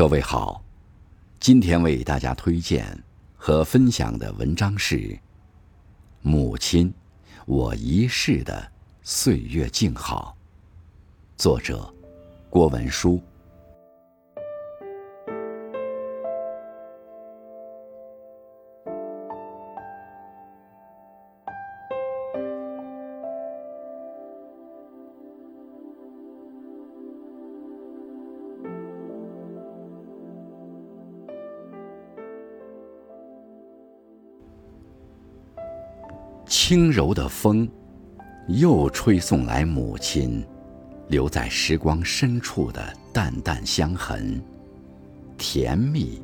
各位好，今天为大家推荐和分享的文章是《母亲，我一世的岁月静好》，作者郭文书。轻柔的风，又吹送来母亲留在时光深处的淡淡香痕，甜蜜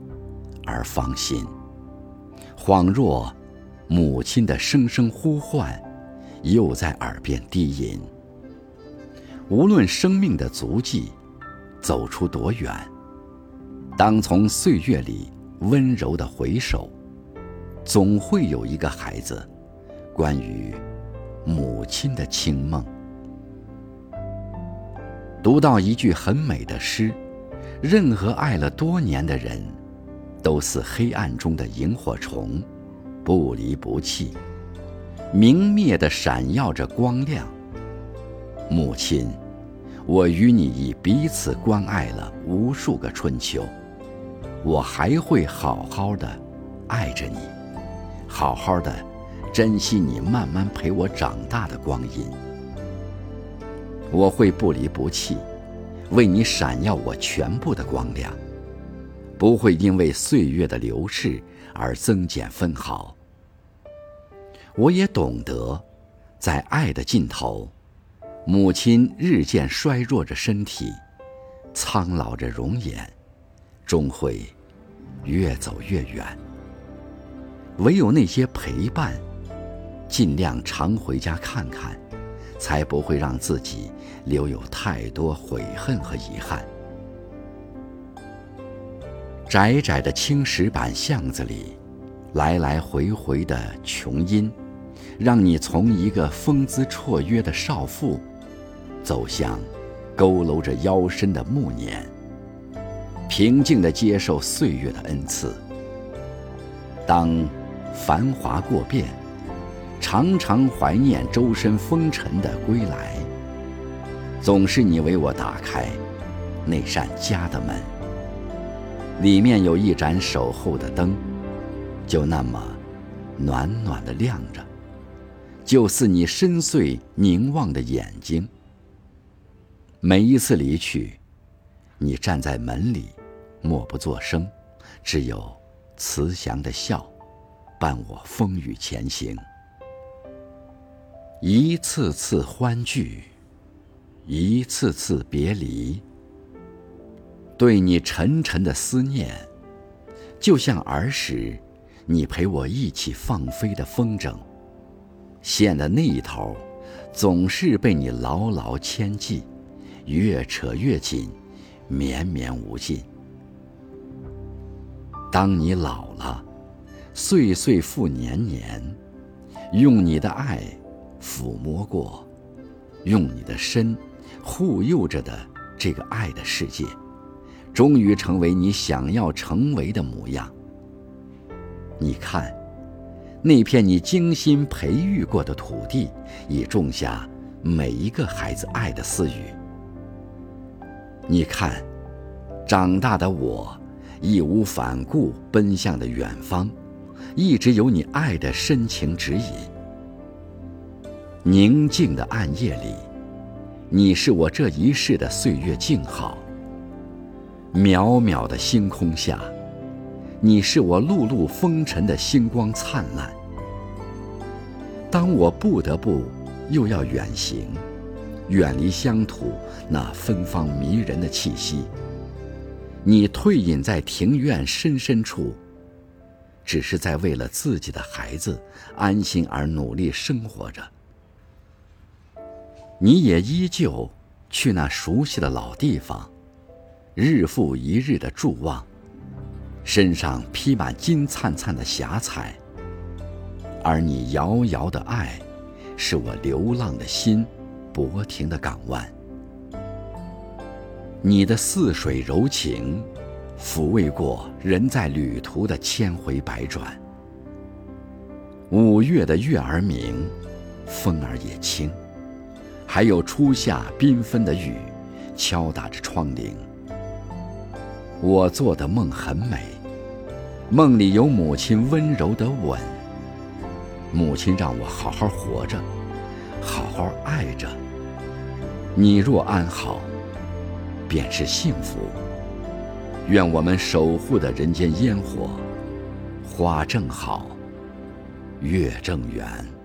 而芳心，恍若母亲的声声呼唤，又在耳边低吟。无论生命的足迹走出多远，当从岁月里温柔的回首，总会有一个孩子。关于母亲的清梦，读到一句很美的诗：任何爱了多年的人，都似黑暗中的萤火虫，不离不弃，明灭的闪耀着光亮。母亲，我与你已彼此关爱了无数个春秋，我还会好好的爱着你，好好的。珍惜你慢慢陪我长大的光阴，我会不离不弃，为你闪耀我全部的光亮，不会因为岁月的流逝而增减分毫。我也懂得，在爱的尽头，母亲日渐衰弱着身体，苍老着容颜，终会越走越远。唯有那些陪伴。尽量常回家看看，才不会让自己留有太多悔恨和遗憾。窄窄的青石板巷子里，来来回回的琼音，让你从一个风姿绰约的少妇，走向佝偻着腰身的暮年，平静地接受岁月的恩赐。当繁华过遍。常常怀念周身风尘的归来，总是你为我打开那扇家的门，里面有一盏守候的灯，就那么暖暖的亮着，就似你深邃凝望的眼睛。每一次离去，你站在门里，默不作声，只有慈祥的笑，伴我风雨前行。一次次欢聚，一次次别离。对你沉沉的思念，就像儿时你陪我一起放飞的风筝，线的那一头总是被你牢牢牵系，越扯越紧，绵绵无尽。当你老了，岁岁复年年，用你的爱。抚摸过，用你的身护佑着的这个爱的世界，终于成为你想要成为的模样。你看，那片你精心培育过的土地，已种下每一个孩子爱的私语。你看，长大的我，义无反顾奔向的远方，一直有你爱的深情指引。宁静的暗夜里，你是我这一世的岁月静好。渺渺的星空下，你是我碌碌风尘的星光灿烂。当我不得不又要远行，远离乡土那芬芳迷人的气息，你退隐在庭院深深处，只是在为了自己的孩子安心而努力生活着。你也依旧去那熟悉的老地方，日复一日的伫望，身上披满金灿灿的霞彩。而你遥遥的爱，是我流浪的心泊停的港湾。你的似水柔情，抚慰过人在旅途的千回百转。五月的月儿明，风儿也轻，还有初夏缤纷的雨，敲打着窗棂。我做的梦很美，梦里有母亲温柔的吻。母亲让我好好活着，好好爱着。你若安好，便是幸福。愿我们守护的人间烟火，花正好，月正圆。